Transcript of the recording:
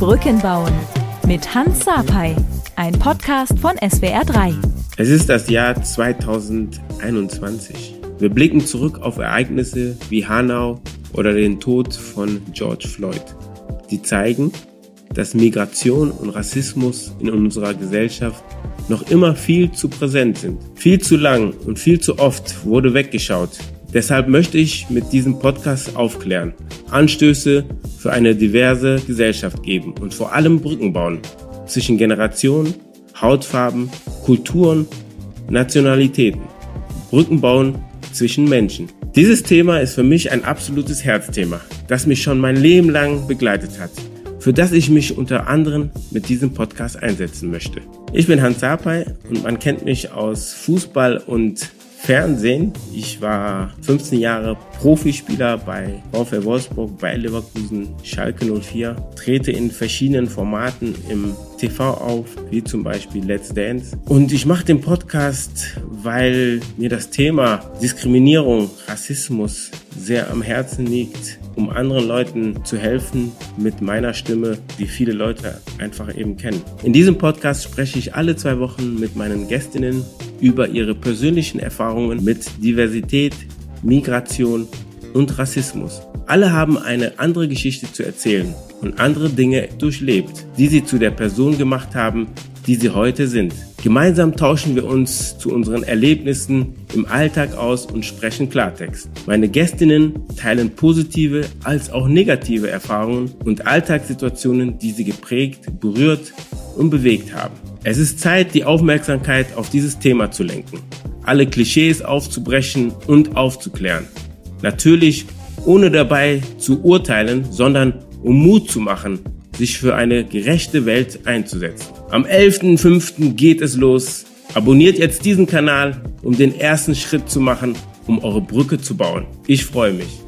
Brücken bauen mit Hans Sapai, ein Podcast von SWR3. Es ist das Jahr 2021. Wir blicken zurück auf Ereignisse wie Hanau oder den Tod von George Floyd. Die zeigen, dass Migration und Rassismus in unserer Gesellschaft noch immer viel zu präsent sind. Viel zu lang und viel zu oft wurde weggeschaut. Deshalb möchte ich mit diesem Podcast aufklären, Anstöße für eine diverse Gesellschaft geben und vor allem Brücken bauen zwischen Generationen, Hautfarben, Kulturen, Nationalitäten. Brücken bauen zwischen Menschen. Dieses Thema ist für mich ein absolutes Herzthema, das mich schon mein Leben lang begleitet hat für das ich mich unter anderem mit diesem Podcast einsetzen möchte. Ich bin Hans Sapai und man kennt mich aus Fußball und Fernsehen. Ich war 15 Jahre Profispieler bei VfL Wolfsburg, bei Leverkusen, Schalke 04, trete in verschiedenen Formaten im TV auf, wie zum Beispiel Let's Dance. Und ich mache den Podcast, weil mir das Thema Diskriminierung, Rassismus sehr am Herzen liegt, um anderen Leuten zu helfen mit meiner Stimme, die viele Leute einfach eben kennen. In diesem Podcast spreche ich alle zwei Wochen mit meinen Gästinnen über ihre persönlichen Erfahrungen mit Diversität, Migration und Rassismus. Alle haben eine andere Geschichte zu erzählen und andere Dinge durchlebt, die sie zu der Person gemacht haben, die sie heute sind. Gemeinsam tauschen wir uns zu unseren Erlebnissen im Alltag aus und sprechen Klartext. Meine Gästinnen teilen positive als auch negative Erfahrungen und Alltagssituationen, die sie geprägt, berührt und bewegt haben. Es ist Zeit, die Aufmerksamkeit auf dieses Thema zu lenken, alle Klischees aufzubrechen und aufzuklären. Natürlich ohne dabei zu urteilen, sondern um Mut zu machen, sich für eine gerechte Welt einzusetzen. Am 11.05. geht es los. Abonniert jetzt diesen Kanal, um den ersten Schritt zu machen, um eure Brücke zu bauen. Ich freue mich.